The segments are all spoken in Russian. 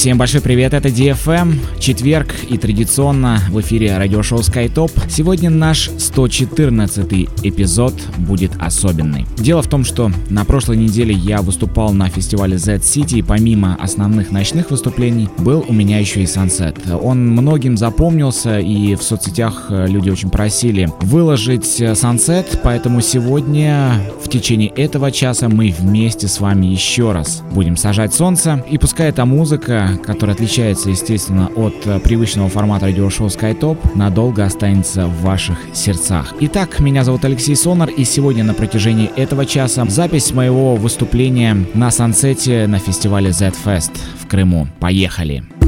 Всем большой привет, это DFM, четверг и традиционно в эфире радиошоу SkyTop. Сегодня наш 114 эпизод будет особенный. Дело в том, что на прошлой неделе я выступал на фестивале Z-City и помимо основных ночных выступлений был у меня еще и Sunset. Он многим запомнился и в соцсетях люди очень просили выложить Sunset, поэтому сегодня в течение этого часа мы вместе с вами еще раз будем сажать солнце и пускай эта музыка который отличается, естественно, от э, привычного формата радиошоу SkyTop, надолго останется в ваших сердцах. Итак, меня зовут Алексей Сонар, и сегодня на протяжении этого часа запись моего выступления на Сансете на фестивале Z-Fest в Крыму. Поехали!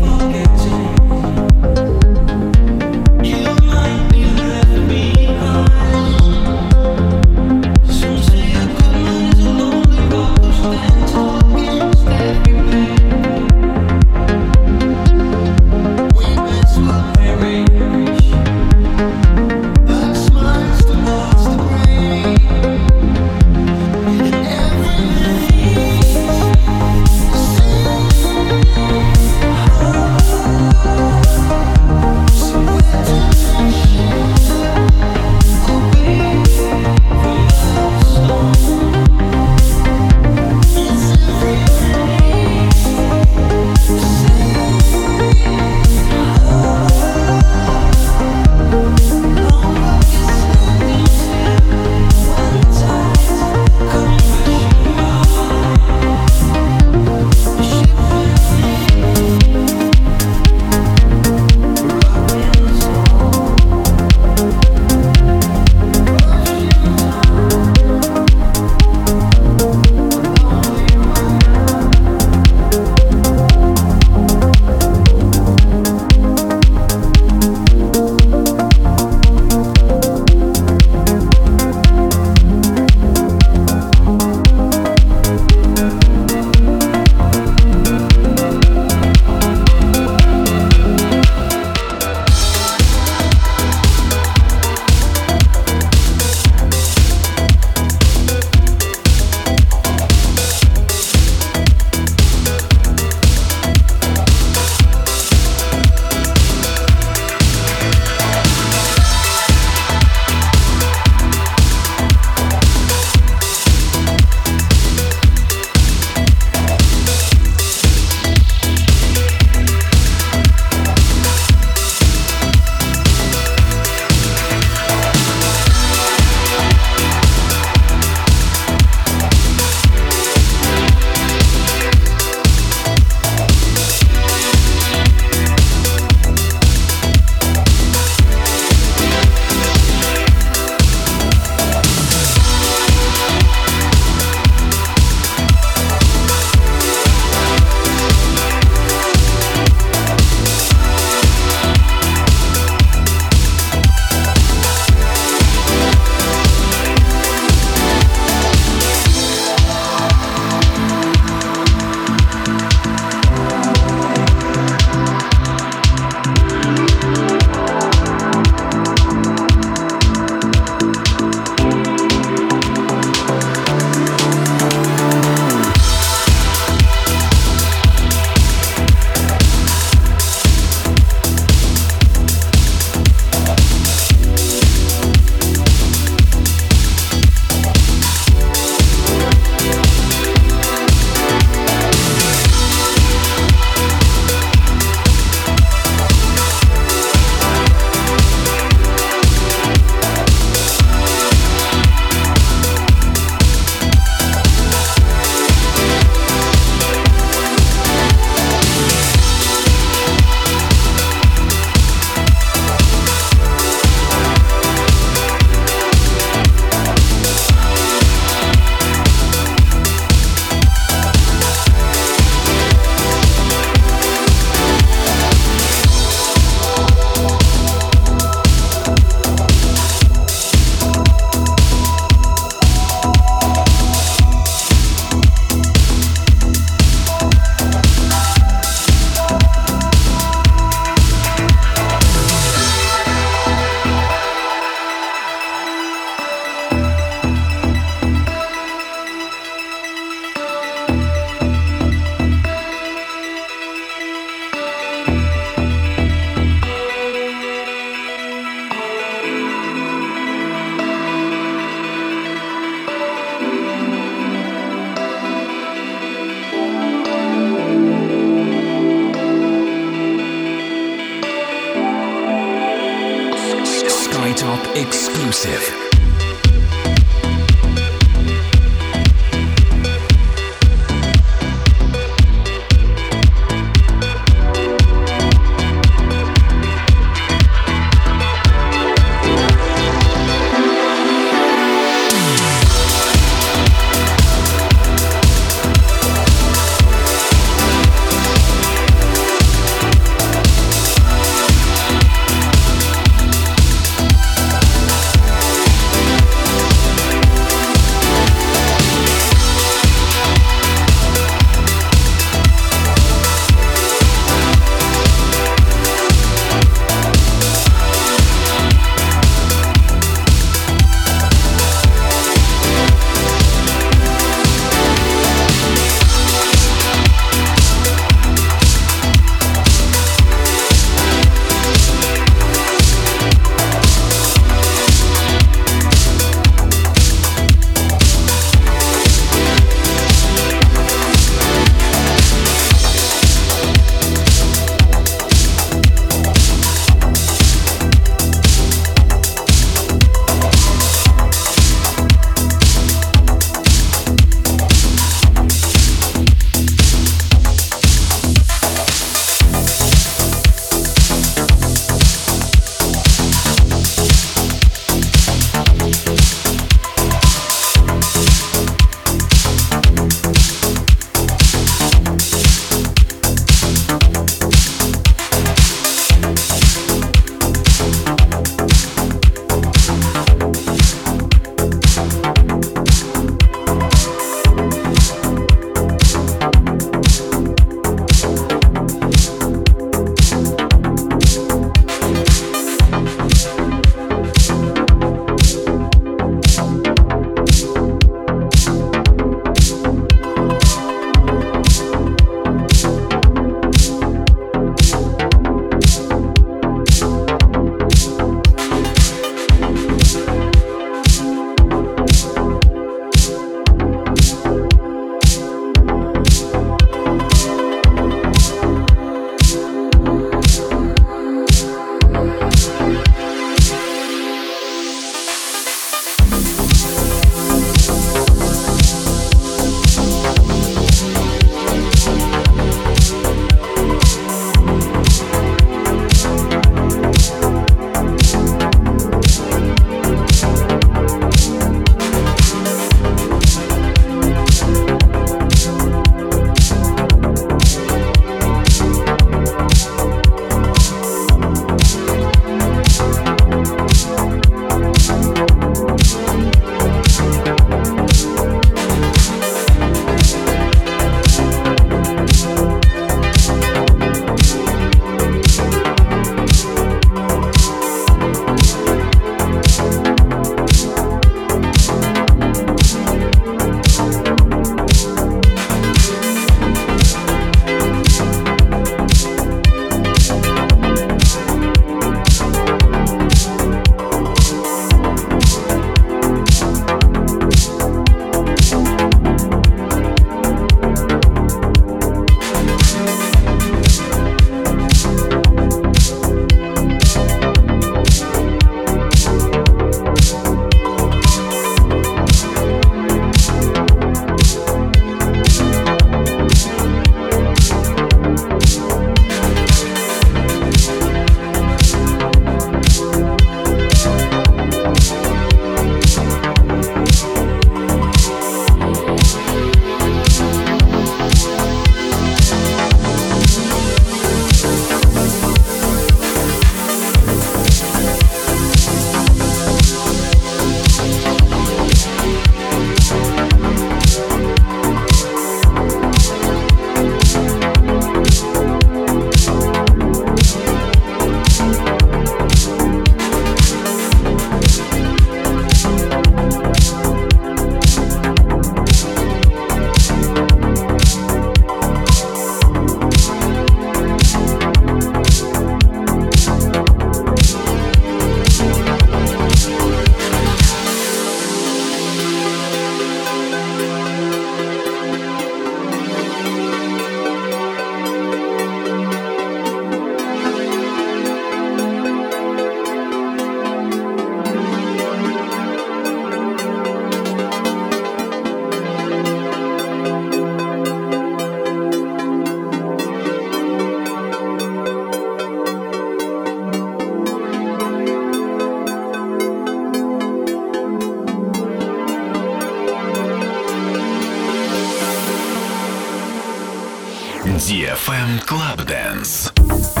DFM Club Dance.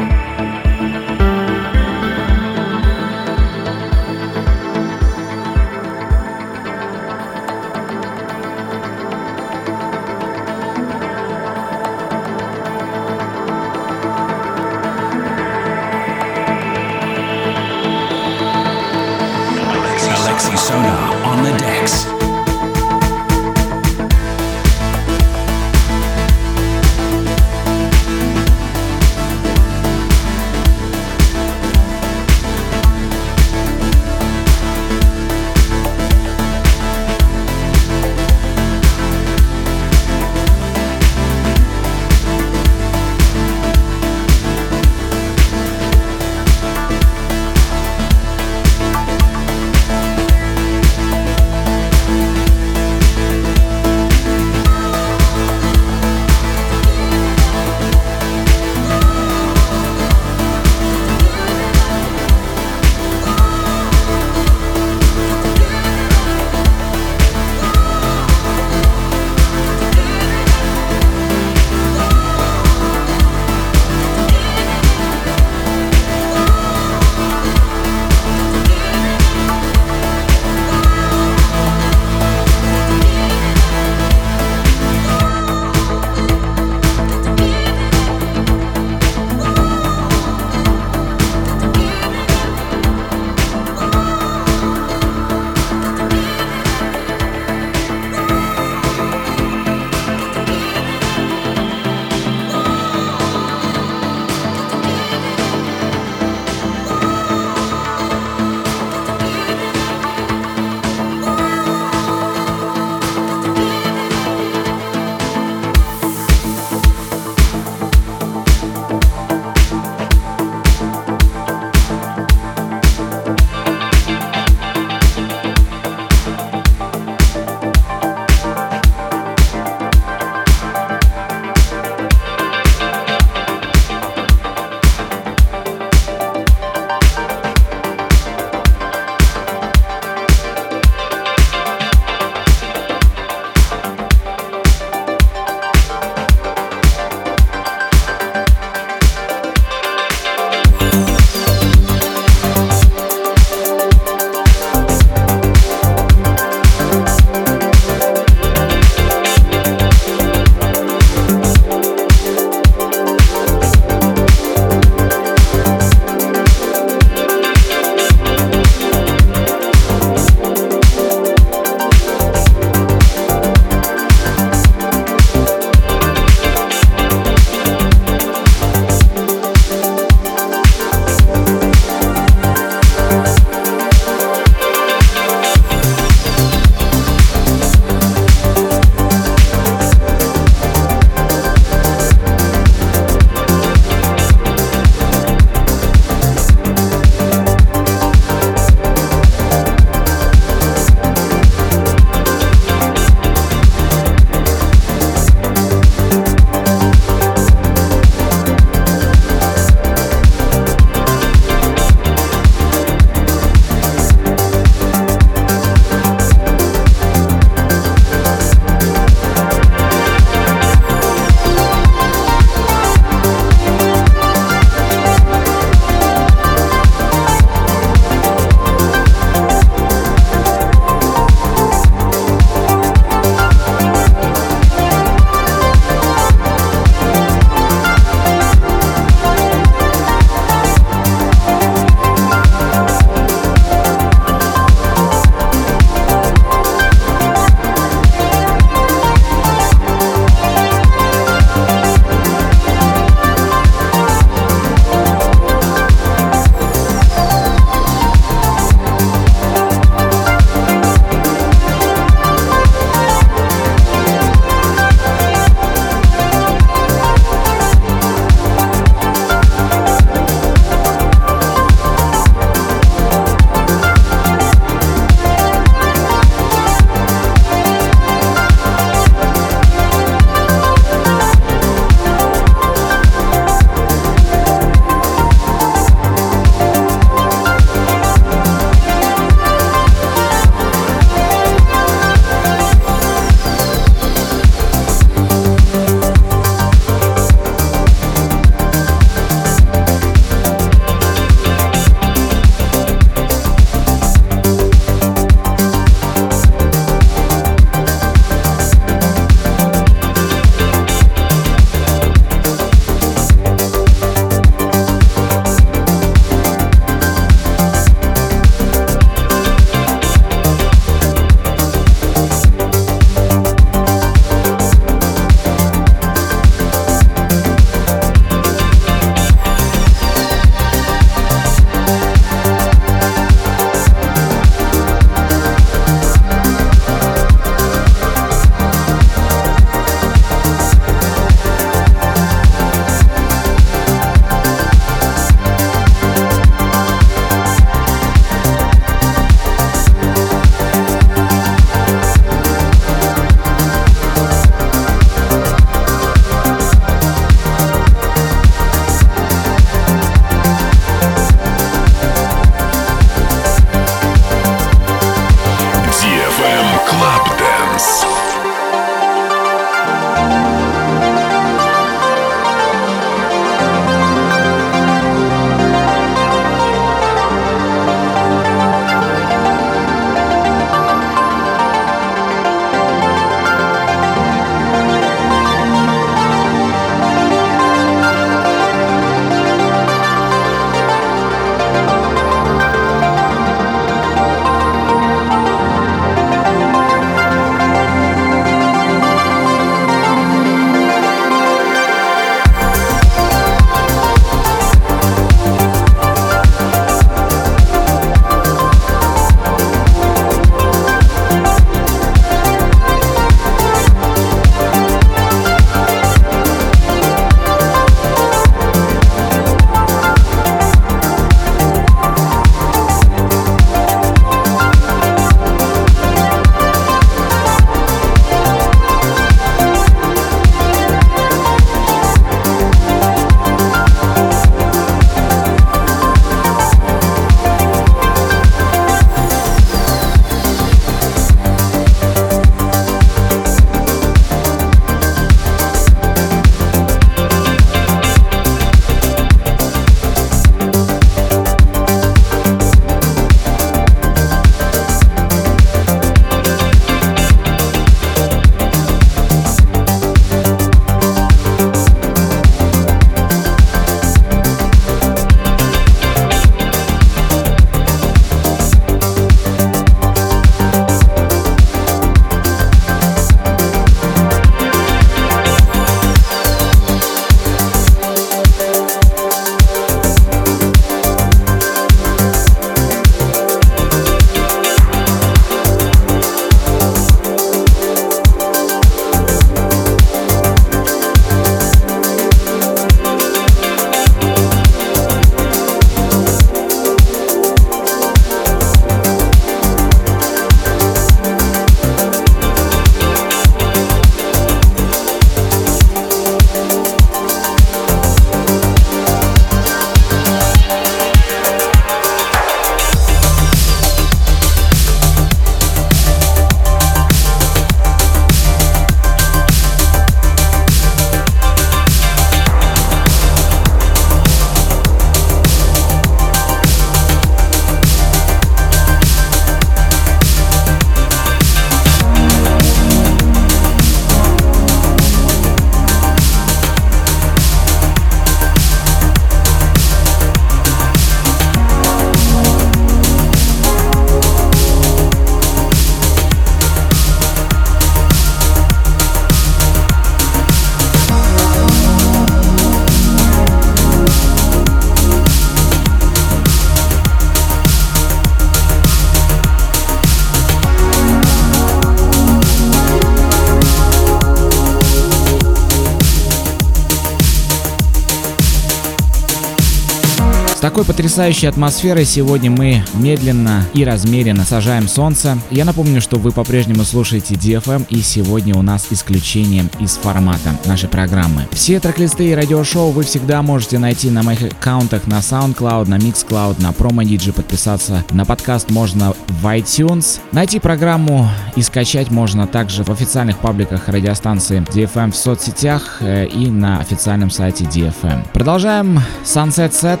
Такой потрясающей атмосферой сегодня мы медленно и размеренно сажаем солнце. Я напомню, что вы по-прежнему слушаете DFM и сегодня у нас исключением из формата нашей программы. Все трек-листы и радиошоу вы всегда можете найти на моих аккаунтах на SoundCloud, на MixCloud, на PromoDigi, подписаться на подкаст можно в iTunes. Найти программу и скачать можно также в официальных пабликах радиостанции DFM в соцсетях э, и на официальном сайте DFM. Продолжаем Sunset Set.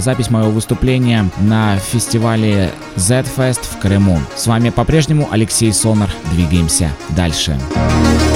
Запись моего выступления на фестивале Z-Fest в Крыму. С вами по-прежнему Алексей Сонар. Двигаемся дальше. Дальше.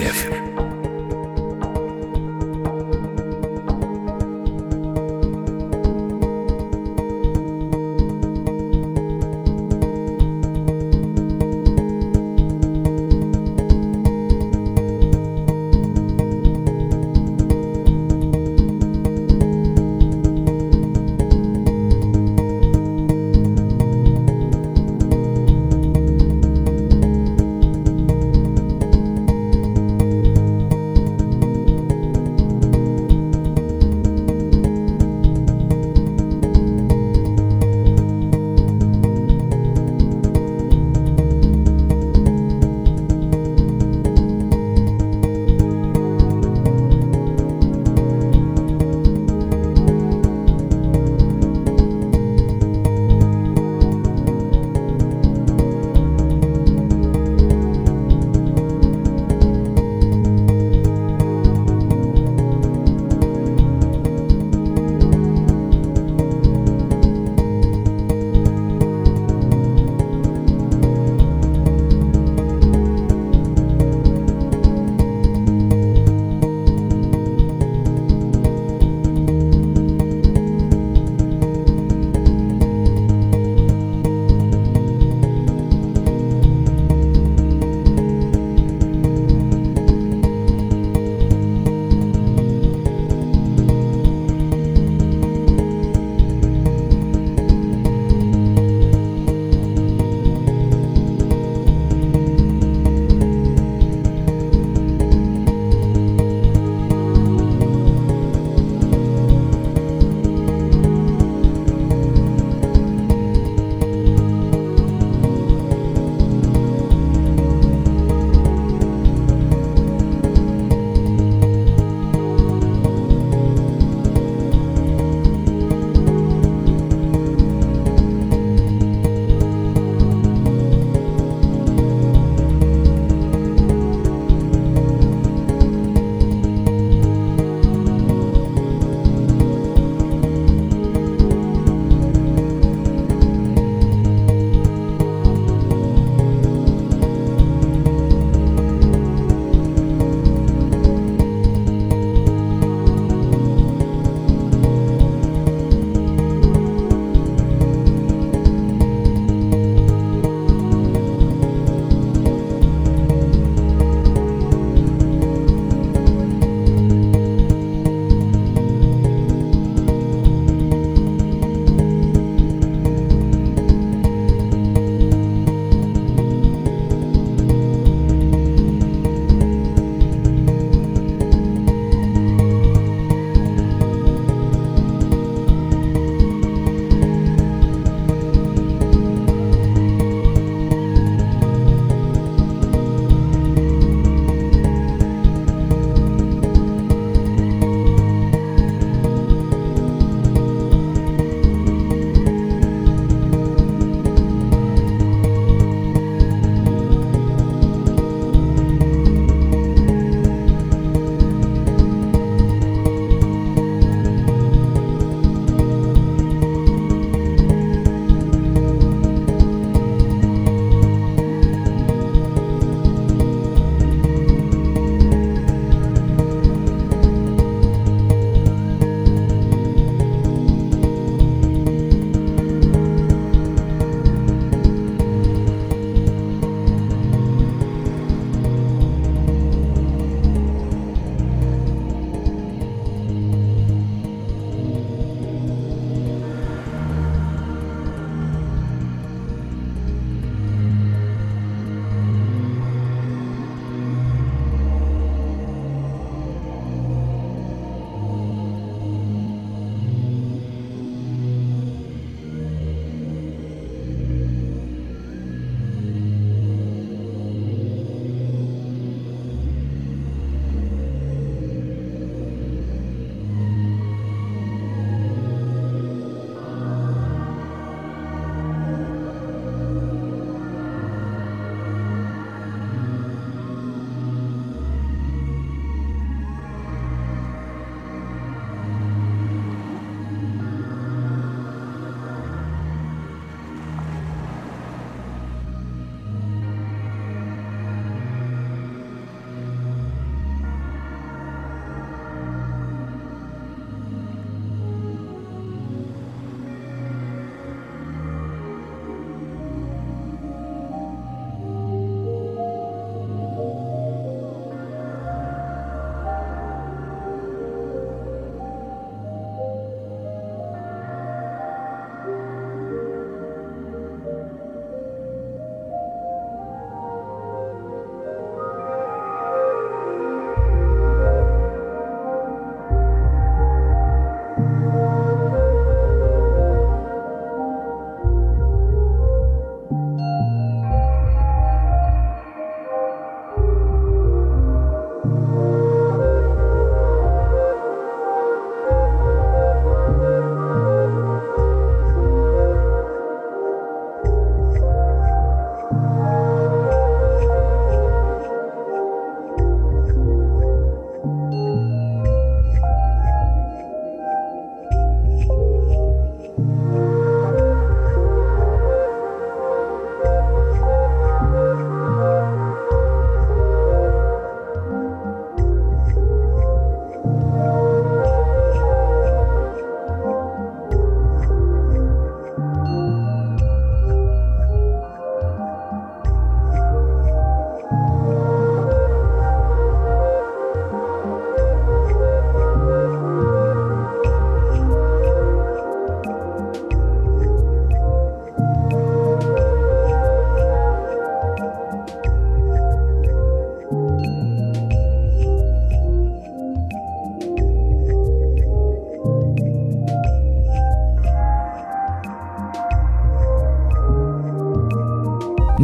Exclusive.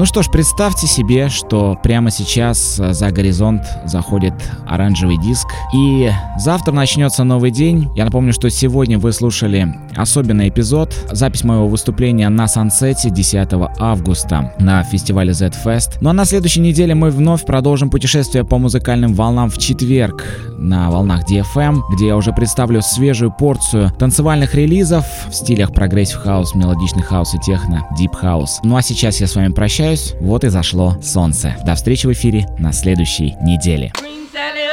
Ну что ж, представьте себе, что прямо сейчас э, за горизонт заходит оранжевый диск, и завтра начнется новый день. Я напомню, что сегодня вы слушали особенный эпизод, запись моего выступления на Сансете 10 августа на фестивале Z-Fest. Ну а на следующей неделе мы вновь продолжим путешествие по музыкальным волнам в четверг на волнах DFM, где я уже представлю свежую порцию танцевальных релизов в стилях progressive house, мелодичный хаус и техно, deep house. Ну а сейчас я с вами прощаюсь. Вот и зашло солнце. До встречи в эфире на следующей неделе. Green